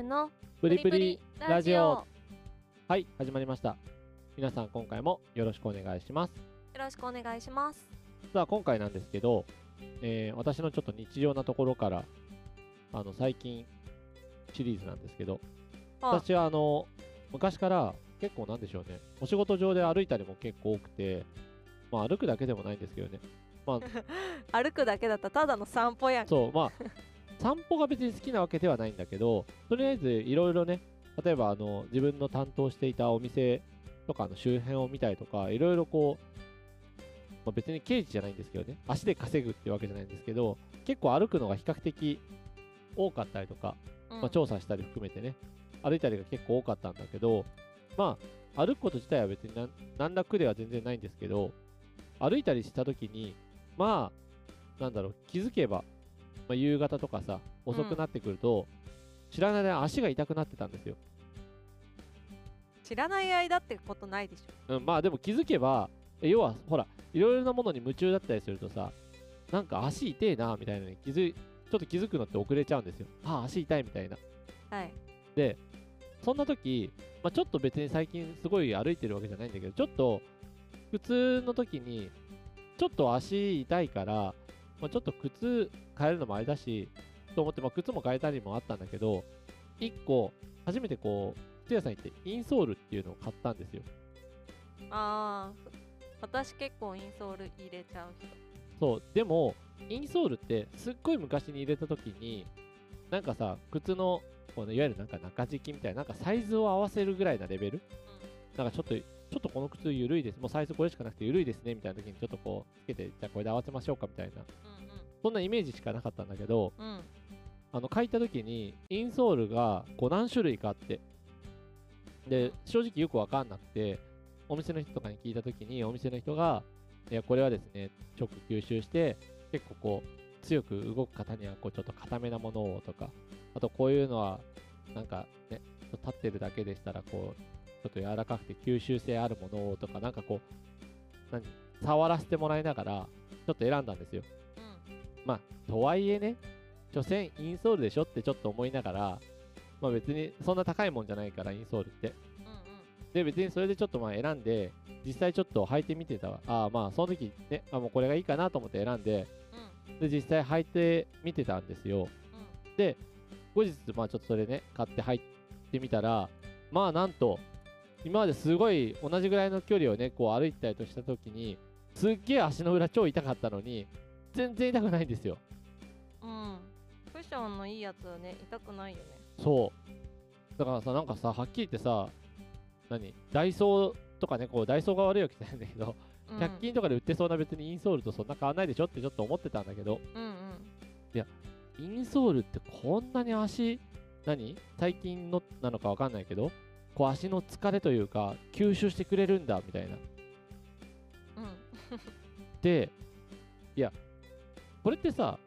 ーのプリプリラジオ。よはい始まりました。皆さん今回もよろしくお願いします。ろしくお願いします。さあ今回なんですけど、えー私のちょっと日常なところからあの最近シリーズなんですけどあ。私はあの昔から結構なんでしょうね。お仕事上で歩いたりも結構多くてまあ歩くだけでもないんですけどね。歩くだけだったらただの散歩やんそうまあ散歩が別に好きなわけではないんだけどとりあえずいろいろね例えばあの自分の担当していたお店とかの周辺を見たりとかいろいろこう、まあ、別に刑事じゃないんですけどね足で稼ぐっていうわけじゃないんですけど結構歩くのが比較的多かったりとか、うん。まあ、調査したり含めてね歩いたりが結構多かったんだけどまあ歩くこと自体は別に何ら苦では全然ないんですけど歩いたりした時にまあなんだろう気づけば、まあ、夕方とかさ遅くなってくると、知らない間に足が痛くなってたんですよ、知らない間ってことないでしょ。うん、まあでも気づけばえ要はほらいろいろなものに夢中だったりするとさなんか足痛えなみたいなのに気づいちょっと気づくのって遅れちゃうんですよ。ああ足痛いみたいな。はい。でそんな時、まあ、ちょっと別に最近すごい歩いてるわけじゃないんだけどちょっと普通の時にちょっと足痛いから、まあ、ちょっと靴変えるのもあれだしと思って、まあ、靴も変えたりもあったんだけど1個初めてこう靴屋さん行ってインソールっていうのを買ったんですよ。ああ私結構インソール入れちゃう人。そうでもインソールってすっごい昔に入れた時になんかさ靴のこのいわゆるなんか中敷きみたいななんかサイズを合わせるぐらいなレベル？なんかちょっとちょっとこの靴緩いです。もうサイズこれしかなくて緩いですねみたいな時にちょっとこうつけてじゃあこれで合わせましょうかみたいな。そんなイメージしかなかったんだけどうん。うんうんあの書いた時にインソールがこう何種類かあって。で正直よくわかんなくてお店の人とかに聞いた時にお店の人がいやこれはですね直吸収して結構こう強く動く方にはこうちょっと固めなものをとかあとこういうのはなんかね立ってるだけでしたらこうちょっと柔らかくて吸収性あるものをとかなんかこう何触らせてもらいながらちょっと選んだんですよ。まあとはいえね所詮インソールでしょってちょっと思いながらまあ別にそんな高いもんじゃないからインソールって。うんで別にそれでちょっとまあ選んで実際ちょっと履いてみてたわ。ああまあその時ねあもうこれがいいかなと思って選んでうん。うんで実際履いてみてたんですよ。で後日まあちょっとそれね買って入ってみたらまあなんと今まですごい同じぐらいの距離をねこう歩いたりとした時にすっげえ足の裏超痛かったのに全然痛くないんですよ。うん。うんクッションのいいやつはね痛くないよね。そう。だからさなんかさはっきり言ってさ何？ダイソーとかねこうダイソーが悪いわけじゃないんだけど、うん。100均とかで売ってそうな別にインソールとそんな変わんないでしょってちょっと思ってたんだけどうんうん。インソールってこんなに足何？最近のなのかわかんないけどこう足の疲れというか吸収してくれるんだみたいな。うん。でいやこれってさ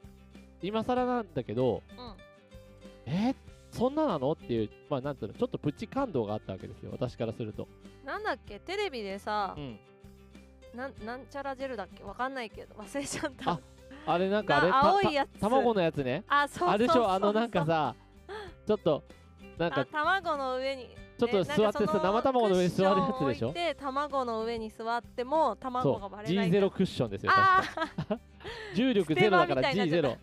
今更なんだけどうん。えーそんななのっていうまあなんていうのちょっとプチ感動があったわけですよ私からすると。なんだっけテレビでさうん。なんなんちゃらジェルだっけわかんないけど忘れちゃった。ああれなんかあれ青いやつ。た卵のやつね。あそうそうそうあれでしょあのなんかさちょっとなんあか卵の上にちょっとね座って生卵の上に座るやつでしょ？クッションを置いて卵の上に座っても卵がそう割れないんだ。G0 クッションですよ。か 重力ゼロだからステマみたいになっ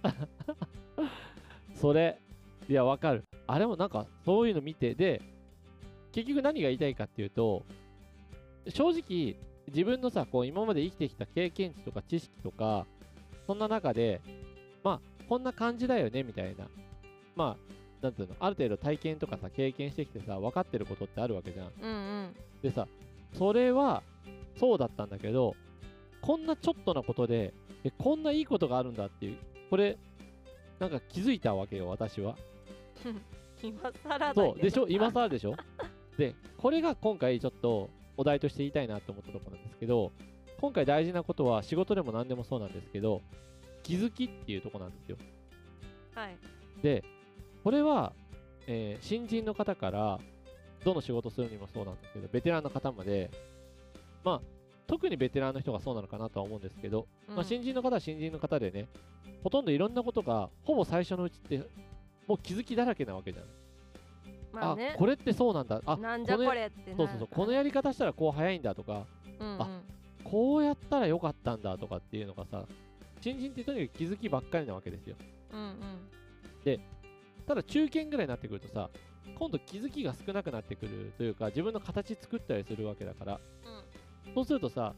G0 それ。いやわかる。あれもなんかそういうの見てで結局何が言いたいかっていうと正直自分のさこう今まで生きてきた経験値とか知識とかそんな中でまあこんな感じだよねみたいな。まあなんていうのある程度体験とかさ経験してきてさ分かってることってあるわけじゃん。うんうん。でさそれはそうだったんだけどこんなちょっとなことでえこんないいことがあるんだっていうこれなんか気づいたわけよ私は。今更そうでしょ？今更でしょ？でこれが今回ちょっとお題として言いたいなと思ったところなんですけど今回大事なことは仕事でも何でもそうなんですけど気づきっていうところなんですよ。はい。でこれは、えー新人の方からどの仕事するにもそうなんだけどベテランの方までまあ特にベテランの人がそうなのかなとは思うんですけど、うん。まあ、新人の方は新人の方でねほとんどいろんなことがほぼ最初のうちってもう気づきだらけなわけじゃん。まあね。これってそうなんだ。あなんじゃこれってなそうそうそう。このやり方したらこう早いんだとかうんうん。あこうやったらよかったんだとかっていうのがさ新人ってとにかく気づきばっかりなわけですよ。うんうんただ中堅ぐらいになってくるとさ今度気づきが少なくなってくるというか自分の形作ったりするわけだから。そうするとさ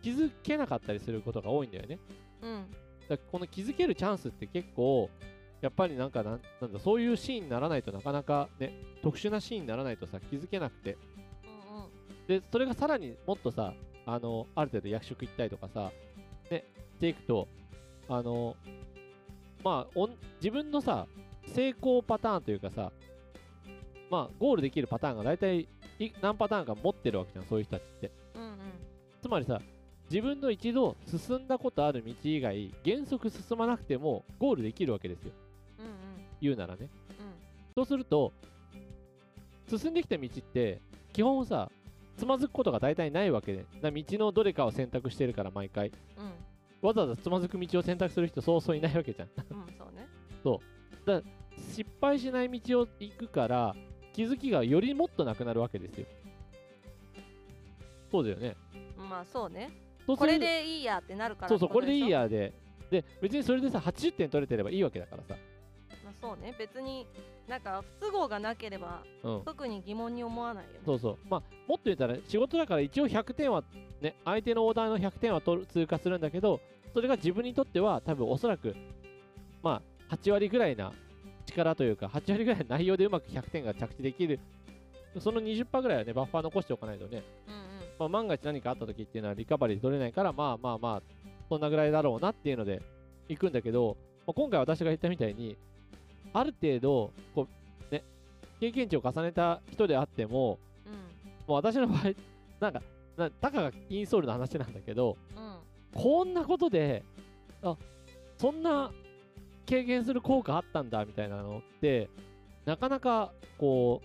気づけなかったりすることが多いんだよね。うん。うんだからこの気づけるチャンスって結構やっぱりなんかなんなんだそういうシーンにならないとなかなかね特殊なシーンにならないとさ気づけなくて。うんうん。でそれがさらにもっとさあのある程度役職行ったりとかさねしていくとあのまあ自分のさ成功パターンというかさまあゴールできるパターンが大体い何パターンか持ってるわけじゃんそういう人たちって。うんうん。つまりさ自分の一度進んだことある道以外原則進まなくてもゴールできるわけですよ。うんうん。言うならね。うん。そうすると進んできた道って基本さつまずくことが大体ないわけで。だ道のどれかを選択してるから毎回。うん。わざわざつまずく道を選択する人そうそういないわけじゃん。うんそうね失敗しない道を行くから気づきがよりもっとなくなるわけですよ。そうだよね。まあそうね。そうこれでいいやってなるからそうそうこれでいいややで。で別にそれでさ80点取れてればいいわけだからさ。まあそうね。別になんか不都合がなければうん。特に疑問に思わないよね。そうそう。まあもっと言ったら仕事だから一応100点はね相手のオーダーの100点は通過するんだけどそれが自分にとっては多分おそらくまあ8割ぐらいな力というか8割ぐらいの内容でうまく100点が着地できる。その20%ぐらいはねバッファー残しておかないとね、うんうん。まあ、万が一何かあった時っていうのはリカバリー取れないからまあまあまあそんなぐらいだろうなっていうので行くんだけど、まあ、今回私が言ったみたいにある程度こうね経験値を重ねた人であってもうん。もう私の場合、なんか、なたかがインソールの話なんだけど、うん。こんなことで、あそんな経験する効果あったんだみたいなのって、なかなかこ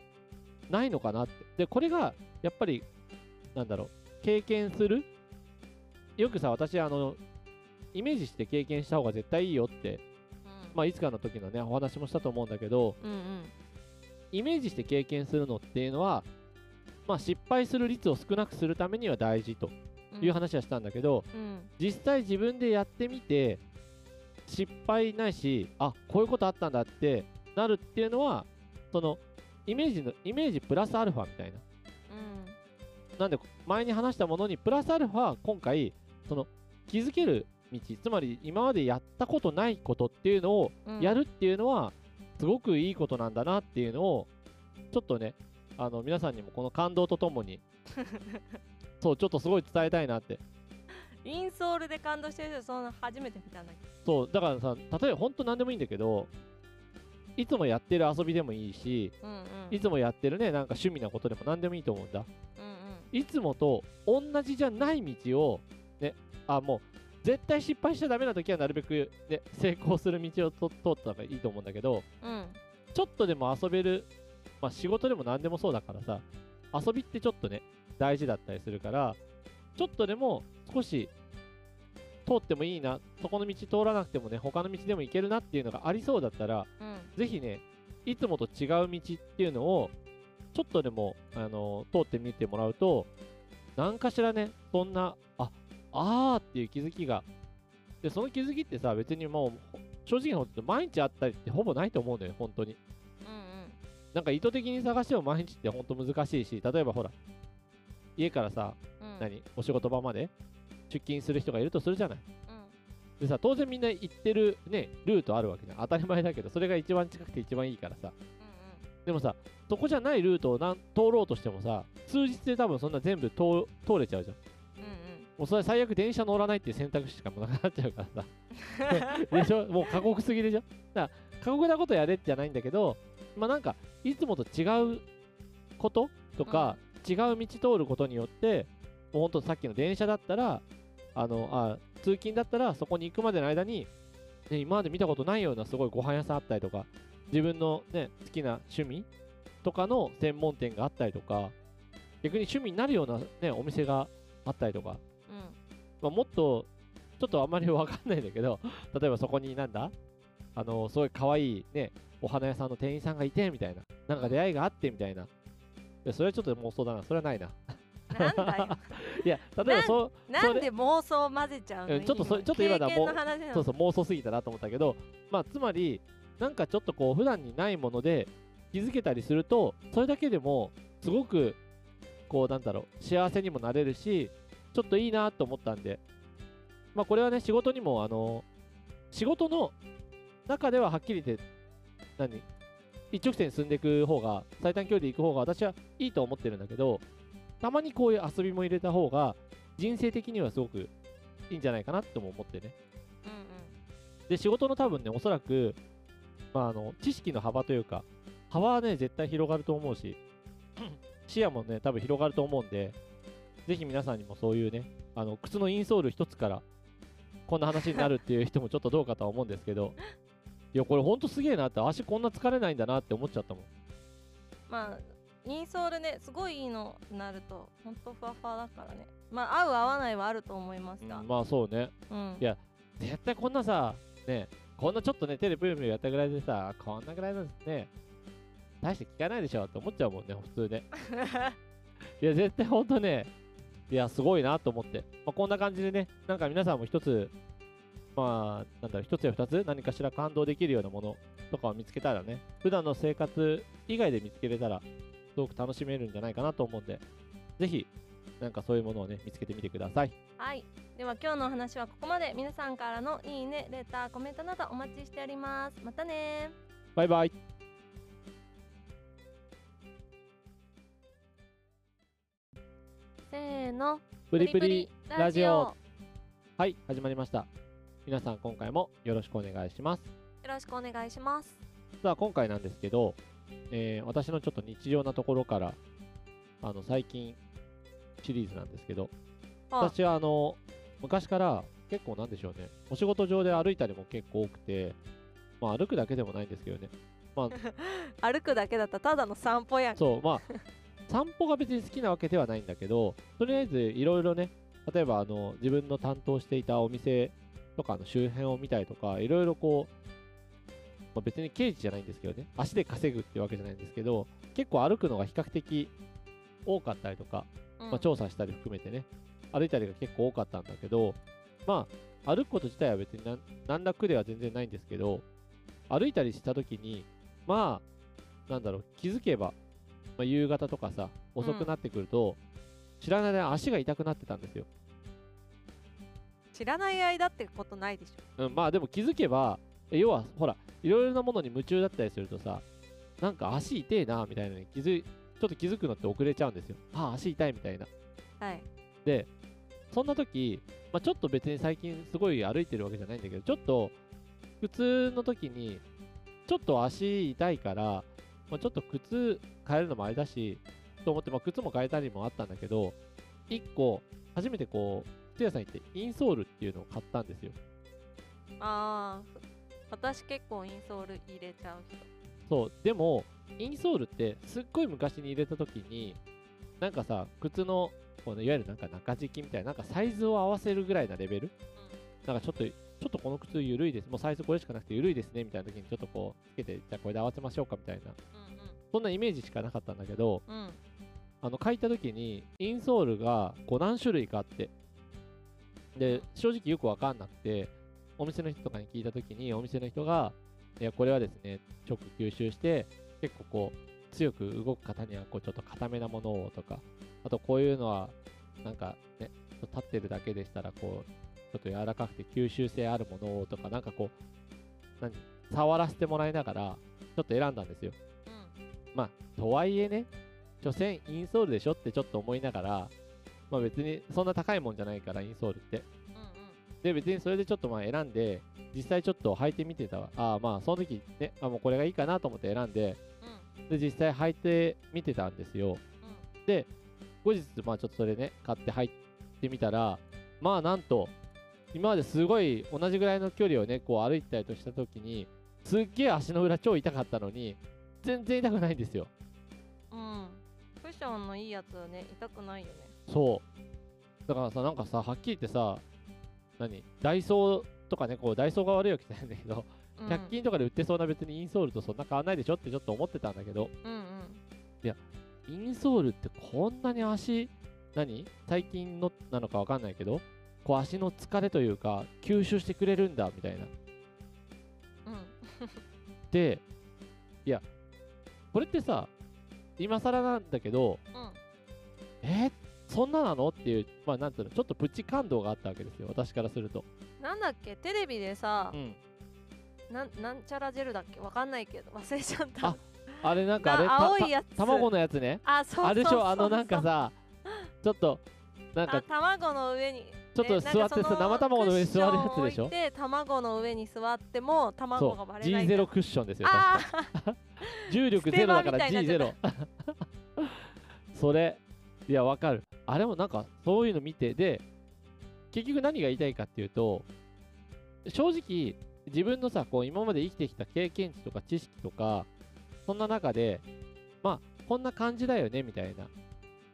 う、ないのかなって。で、これがやっぱり、なんだろう、経験するよくさ、私、あの、イメージして経験した方が絶対いいよって、まあ、いつかの時のね、お話もしたと思うんだけど、うんうん。イメージして経験するのっていうのは、まあ、失敗する率を少なくするためには大事とうん。いう話はしたんだけど、うん。実際自分でやってみて失敗ないしあこういうことあったんだってなるっていうのはそのイメージのイメージプラスアルファみたいな。うん。なんで前に話したものにプラスアルファ今回その気づける道つまり今までやったことないことっていうのをうん。やるっていうのはすごくいいことなんだなっていうのをちょっとねあの皆さんにもこの感動とともに そうちょっとすごい伝えたいなってインソールで感動してる人そんな初めて見たんだけそうだからさ例えば本当何でもいいんだけどいつもやってる遊びでもいいしどうんうん。いつもやってるねなんか趣味なことでも何でもいいと思うんだ。うんうん。いつもと同じじゃない道をねあもう絶対失敗しちゃダメな時はなるべく、ね、成功する道をと通った方がいいと思うんだけどうん。ちょっとでも遊べる、まあ、仕事でも何でもそうだからさ遊びってちょっとね大事だったりするからちょっとでも少し通ってもいいなそこの道通らなくてもね他の道でも行けるなっていうのがありそうだったらうん。ぜひねいつもと違う道っていうのをちょっとでも、あの通ってみてもらうと何かしらねそんなああーっていう気づきがでその気づきってさ別にもうほ正直なこと毎日あったりってほぼないと思うんだよね本当に。うんなんか意図的に探しても毎日って本当難しいし例えばほら家からさうんうん。何？お仕事場まで？出勤する人がいるとするじゃない。うん。でさ当然みんな行ってるねルートあるわけじゃん。当たり前だけどそれが一番近くて一番いいからさ。でもさそこじゃないルートをなん通ろうとしてもさ数日で多分そんな全部通通れちゃうじゃん。うんうん。もうそれ最悪電車乗らないっていう選択肢しかもなくなっちゃうからさ。でしょ？もう過酷すぎでしょ？だから過酷なことやれじゃないんだけどまあなんかいつもと違うこととか、違う道通ることによってもうほんとさっきの電車だったらあのあ通勤だったらそこに行くまでの間に、ね、今まで見たことないようなすごいご飯屋さんあったりとか自分の、ね、好きな趣味とかの専門店があったりとか逆に趣味になるような、ね、お店があったりとかうん。まあ、もっと、ちょっとあんまりわかんないんだけど、例えばそこになんだあの、すごい可愛いね、お花屋さんの店員さんがいてみたいななんか出会いがあってみたいな。それはちょっと妄想だな。それはないななんだよ。いや例えばそうなんで妄想混ぜちゃうの？うんちょっとそちょっと今だ経験の話なの。そうそう妄想すぎたなと思ったけどまあつまりなんかちょっとこう普段にないもので気づけたりするとそれだけでもすごくこうなんだろう幸せにもなれるしちょっといいなと思ったんで。まあこれはね仕事にもあの仕事の中でははっきり言って何？一直線に進んでいく方が最短距離で行く方が私はいいと思ってるんだけどたまにこういう遊びも入れた方が人生的にはすごくいいんじゃないかなっても思ってね。うんうん。で仕事の多分ねおそらく、まあ、あの知識の幅というか幅はね絶対広がると思うし 視野もね多分広がると思うんでぜひ皆さんにもそういうねあの靴のインソール一つからこんな話になるっていう人もちょっとどうかとは思うんですけど いやこれほんとすげえなって足こんな疲れないんだなって思っちゃったもん。まあインソールねすごいいいのなるとほんとふわふわだからね。まあ合う合わないはあると思いますが。うんまあそうね。うん。いや絶対こんなさねこんなちょっとね手でプルプルやったぐらいでさこんなぐらいのね大して聞かないでしょって思っちゃうもんね普通ね。いや絶対ほんとねいやすごいなと思って、まあ、こんな感じでねなんか皆さんも一つまあなんだろう一つや二つ何かしら感動できるようなものとかを見つけたらね普段の生活以外で見つけれたらすごく楽しめるんじゃないかなと思うんでぜひなんかそういうものをね見つけてみてください。はい。では今日のお話はここまで。皆さんからのいいねレターコメントなどお待ちしております。またね。バイバイ。せーの。プリプリラジオ。よはい始まりました。皆さん今回もよろしくお願いします。ろしくお願いします。さあ今回なんですけど、えー私のちょっと日常なところからあの最近シリーズなんですけどあ。私はあの昔から結構なんでしょうねお仕事上で歩いたりも結構多くてまあ歩くだけでもないんですけどね。歩くだけだったらただの散歩やんそうまあ散歩が別に好きなわけではないんだけどとりあえずいろいろね例えばあの自分の担当していたお店とかの周辺を見たりとかいろいろこう、まあ、別に刑事じゃないんですけどね。足で稼ぐってわけじゃないんですけど結構歩くのが比較的多かったりとか、うん。まあ、調査したり含めてね。歩いたりが結構多かったんだけどまあ歩くこと自体は別になん何ら苦では全然ないんですけど歩いたりした時にまあなんだろう気づけば、まあ、夕方とかさ遅くなってくると、知らない間に足が痛くなってたんですよ、知らない間ってことないでしょ。うん、まあでも気づけばえ要はほらいろいろなものに夢中だったりするとさなんか足痛えなみたいなのに気づいちょっと気づくのって遅れちゃうんですよ。ああ足痛いみたいな。はい。でそんな時、まあ、ちょっと別に最近すごい歩いてるわけじゃないんだけどちょっと普通の時にちょっと足痛いから、まあ、ちょっと靴変えるのもあれだしと思って、まあ、靴も変えたりもあったんだけど1個初めてこう靴屋さん行ってインソールっていうのを買ったんですよ。ああ私結構インソール入れちゃう人。そうでもインソールってすっごい昔に入れた時になんかさ靴のこのいわゆるなんか中敷きみたいななんかサイズを合わせるぐらいなレベル？なんかちょっとちょっとこの靴緩いです。もうサイズこれしかなくて緩いですねみたいな時にちょっとこうつけてじゃあこれで合わせましょうかみたいな。そんなイメージしかなかったんだけどうんうんうん。あの書いた時にインソールがこう何種類かあって。で正直よくわかんなくてお店の人とかに聞いた時にお店の人がいやこれはですね直吸収して結構こう強く動く方にはこうちょっと固めなものをとかあとこういうのはなんかね立ってるだけでしたらこうちょっと柔らかくて吸収性あるものをとかなんかこう何触らせてもらいながらちょっと選んだんですよ。まあとはいえね所詮インソールでしょってちょっと思いながらまあ別にそんな高いもんじゃないからインソールって。うんで別にそれでちょっとまあ選んで実際ちょっと履いてみてたわ。ああまあその時ねあもうこれがいいかなと思って選んでで実際履いてみてたんですよ。で後日まあちょっとそれね買って履いてみたらまあなんと今まですごい同じぐらいの距離をねこう歩いてたりとした時にすっげえ足の裏超痛かったのに全然痛くないんですよ。うんうん。クッションのいいやつはね痛くないよね。そう。だからさなんかさはっきり言ってさ何？ダイソーとかねこうダイソーが悪いわけじゃないんだけどうん。100均とかで売ってそうな別にインソールとそんな変わんないでしょってちょっと思ってたんだけどうんうんインソールってこんなに足何？最近のなのかわかんないけどこう足の疲れというか吸収してくれるんだみたいな。うん。でいやこれってさ今更なんだけどうん。えそんななの？っていうまあなんつうのちょっとプチ感動があったわけですよ私からすると。なんだっけ？テレビでさう、ん。なんなんちゃらジェルだっけ？わかんないけど忘れちゃった。ああれなんかあれ青いやつ。た卵のやつね。あそうあれでしょ？あのなんかさちょっとなんかあ卵の上にちょっとね座って生卵の上に座るやつでしょ？クッションを置いて卵の上に座ってもそ卵う。が割れないんだ G0 クッションですよ 重力ゼロだからステマみたいになっ G0 それいやわかる。あれもなんかそういうの見てで結局何が言いたいかっていうと正直自分のさこう今まで生きてきた経験値とか知識とかそんな中でまあこんな感じだよねみたいな。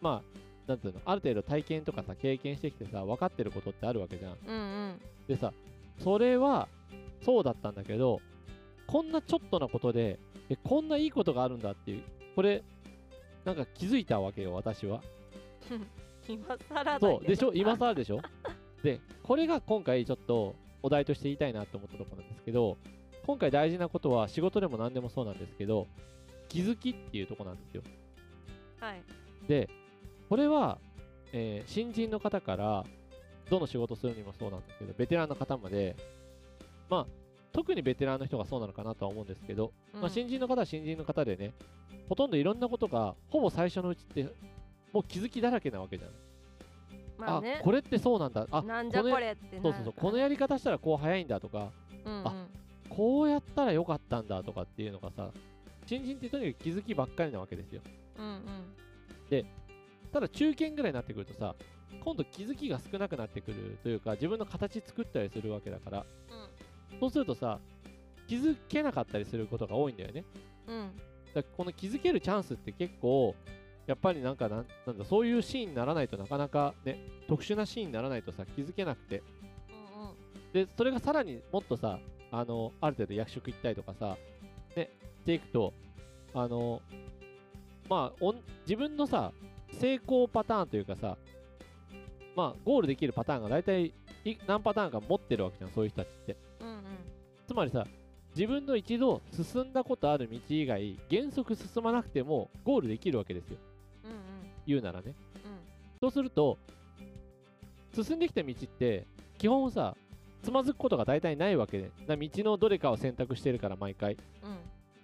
まあなんていうのある程度体験とかさ経験してきてさ分かってることってあるわけじゃん。うんうん。でさそれはそうだったんだけどこんなちょっとなことでえこんないいことがあるんだっていうこれなんか気づいたわけよ私は 今更そうでしょ？今更でしょ？でこれが今回ちょっとお題として言いたいなって思ったところなんですけど今回大事なことは仕事でも何でもそうなんですけど気づきっていうところなんですよ。はい。でこれは、えー新人の方からどの仕事するにもそうなんですけどベテランの方までまあ特にベテランの人がそうなのかなとは思うんですけど、まあ、新人の方は新人の方でねほとんどいろんなことがほぼ最初のうちってもう気づきだらけなわけじゃん、まあね。これってそうなんだ。あなんじゃこれってなそうそうそう。このやり方したらこう早いんだとかうんうん。あこうやったらよかったんだとかっていうのがさ新人ってとにかく気づきばっかりなわけですよ。うんうん。ただ中堅ぐらいになってくるとさ今度気づきが少なくなってくるというか自分の形作ったりするわけだからそうするとさ気づけなかったりすることが多いんだよね。うん。うんだこの気づけるチャンスって結構やっぱりなんかなんなんだそういうシーンにならないとなかなかね特殊なシーンにならないとさ気づけなくて。うんうん。でそれがさらにもっとさあのある程度役職行ったりとかさねしていくとあのまあおん自分のさ成功パターンというかさまあゴールできるパターンが大体い何パターンか持ってるわけじゃんそういう人たちって。うんうん。つまりさ自分の一度進んだことある道以外原則進まなくてもゴールできるわけですよ言うならね。うん。そうすると進んできた道って基本さつまずくことが大体ないわけで。な道のどれかを選択してるから毎回。うん。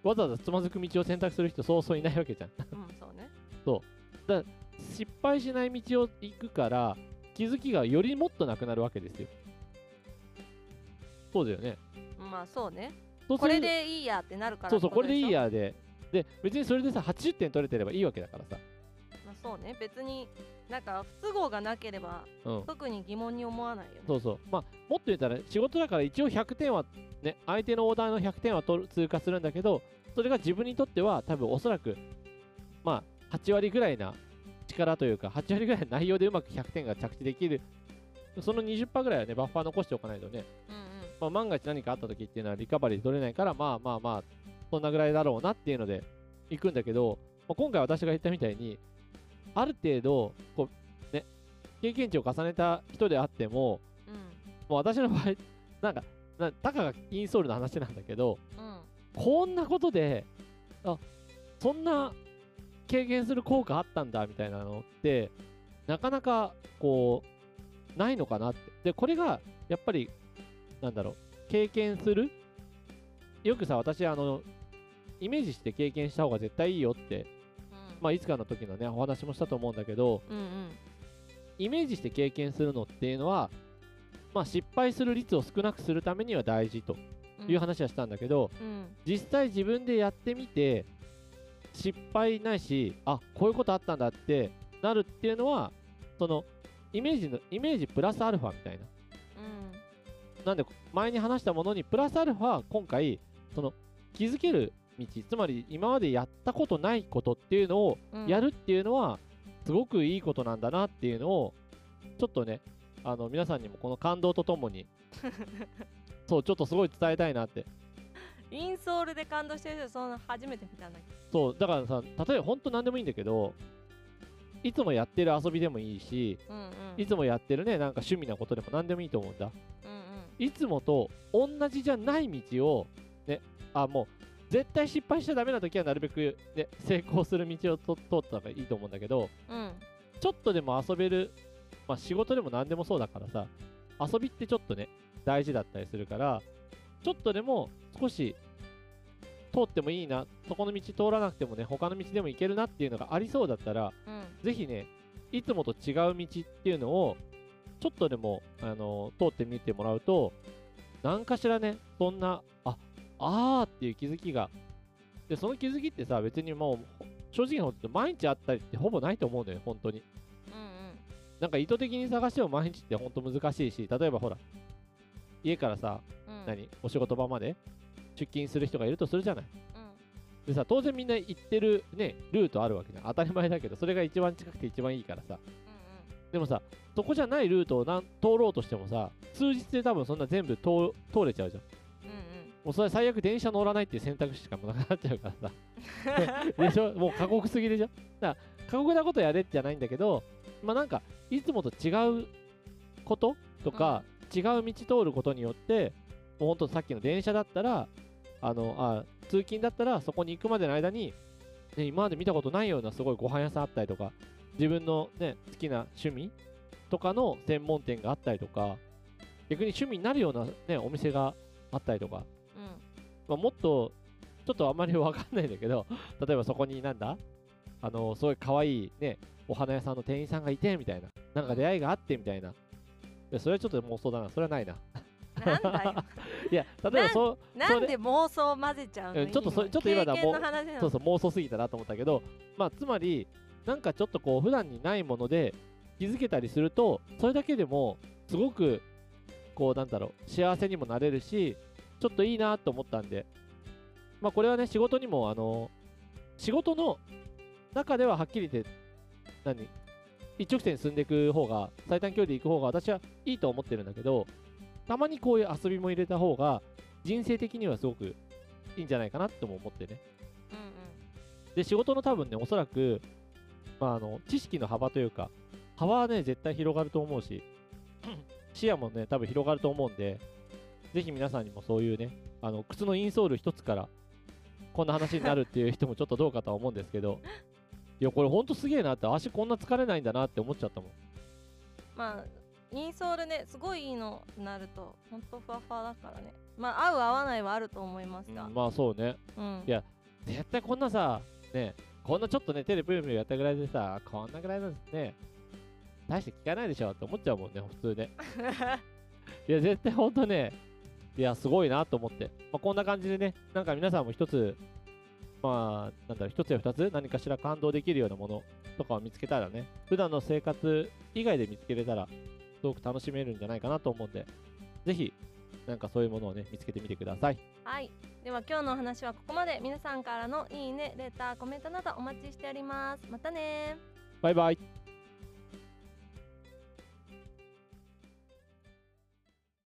わざわざつまずく道を選択する人そうそういないわけじゃん。うんそうね。失敗しない道を行くから気づきがよりもっとなくなるわけですよ。そうだよね。まあそうね。これでいいやってなるからそうそうこれでいいややで。で別にそれでさ80点取れてればいいわけだからさ。まあそうね。別になんか不都合がなければうん。特に疑問に思わないよね。そうそう。まあもっと言ったら仕事だから一応100点はね相手のオーダーの100点は取る通過するんだけどそれが自分にとっては多分おそらくまあ8割ぐらいな力というか8割ぐらいの内容でうまく100点が着地できるその20%ぐらいはねバッファー残しておかないとね、うんうん。まあ、万が一何かあった時っていうのはリカバリー取れないからまあまあまあそんなぐらいだろうなっていうので行くんだけど、まあ、今回私が言ったみたいにある程度こうね経験値を重ねた人であってもうん。もう私の場合、なんか、なたかがインソールの話なんだけど、うん。こんなことで、あそんな経験する効果あったんだみたいなのって、なかなかこう、ないのかなって。で、これがやっぱり、なんだろう、経験する？よくさ、私、あの、イメージして経験した方が絶対いいよって、まあ、いつかの時のね、お話もしたと思うんだけど、うんうん。イメージして経験するのっていうのは、まあ、失敗する率を少なくするためには大事とうん。いう話はしたんだけど、うん。実際自分でやってみて失敗ないしあこういうことあったんだってなるっていうのはそのイメージのイメージプラスアルファみたいな。うん。なんで前に話したものにプラスアルファ今回その気づける道。つまり今までやったことないことっていうのをうん。やるっていうのはすごくいいことなんだなっていうのをちょっとねあの皆さんにもこの感動とともに そうちょっとすごい伝えたいなって。インソールで感動してる人そんな初めて見たんだけそうだからさ例えば本当何でもいいんだけどいつもやってる遊びでもいいしどうんうん。いつもやってるねなんか趣味なことでも何でもいいと思うんだ。うんうん。いつもと同じじゃない道をねあもう絶対失敗しちゃダメな時はなるべく、ね、成功する道をと通った方がいいと思うんだけどうん。ちょっとでも遊べる、まあ、仕事でも何でもそうだからさ遊びってちょっとね大事だったりするからちょっとでも少し通ってもいいなそこの道通らなくてもね他の道でも行けるなっていうのがありそうだったらうん。ぜひねいつもと違う道っていうのをちょっとでも、あの通ってみてもらうと何かしらねそんなああーっていう気づきが。でその気づきってさ別にもう正直なこと言うと毎日あったりってほぼないと思うのよ本当に。うんなんか意図的に探しても毎日って本当難しいし例えばほら家からさうん。うん何お仕事場まで出勤する人がいるとするじゃない。うん。でさ当然みんな行ってるねルートあるわけじゃん。当たり前だけどそれが一番近くて一番いいからさ。でもさそこじゃないルートをなん通ろうとしてもさ数日で多分そんな全部通通れちゃうじゃんうんうんもうそれ最悪電車乗らないっていう選択肢しかもなくなっちゃうからさ。でしょ？もう過酷すぎでしょ？だから過酷なことやれじゃないんだけどまあなんかいつもと違うこととか、違う道通ることによってもうほんとさっきの電車だったらあのあ通勤だったらそこに行くまでの間に、ね、今まで見たことないようなすごいご飯屋さんあったりとか自分の、ね、好きな趣味とかの専門店があったりとか逆に趣味になるような、ね、お店があったりとかうんまあ、もっと、ちょっとあんまりわかんないんだけど、例えばそこになんだ？あの、すごい可愛いね、お花屋さんの店員さんがいて、みたいな。なんか出会いがあって、みたいな。いや、それはちょっと妄想だな。それはないな。なんだよ いや、例えばそう、なんで妄想混ぜちゃうの？うんちょっとそちょっと今のは経験の話なの？そうそう、妄想すぎたなと思ったけど、まあ、つまり、なんかちょっとこう、普段にないもので気づけたりすると、それだけでも、すごく、こう、なんだろう、幸せにもなれるし、ちょっといいなと思ったんで、まあ、これはね、仕事にも、あの、仕事の中でははっきり言って、何？一直線に進んでいく方が、最短距離で行く方が私はいいと思ってるんだけど、たまにこういう遊びも入れた方が、人生的にはすごくいいんじゃないかなとも思ってね。うんうん。で、仕事の多分ね、おそらく、まあ、あの、知識の幅というか、幅はね、絶対広がると思うし、視野もね、多分広がると思うんで、ぜひ皆さんにもそういうね、あの、靴のインソール一つから、こんな話になるっていう人もちょっとどうかとは思うんですけど、いや、これほんとすげえなって、足こんな疲れないんだなって思っちゃったもん。まあインソールねすごいいいのなるとほんとふわふわだからねまあ合う合わないはあると思いますがうんまあそうね。うんいや絶対こんなさ、ね、こんなちょっとね、手でプヨプヨやったぐらいでさ、こんなぐらいなんですね、大して聞かないでしょって思っちゃうもんね、普通ね。いや、絶対ほんとね、いや、すごいなと思って。まあ、こんな感じでね、なんか皆さんも一つ、まあ、なんだろう、一つや二つ、何かしら感動できるようなものとかを見つけたらね、普段の生活以外で見つけれたら、すごく楽しめるんじゃないかなと思うんで、ぜひ、なんかそういうものをね、見つけてみてください。はいでは今日のお話はここまで皆さんからのいいねレターコメントなどお待ちしておりますまたねバイバイ。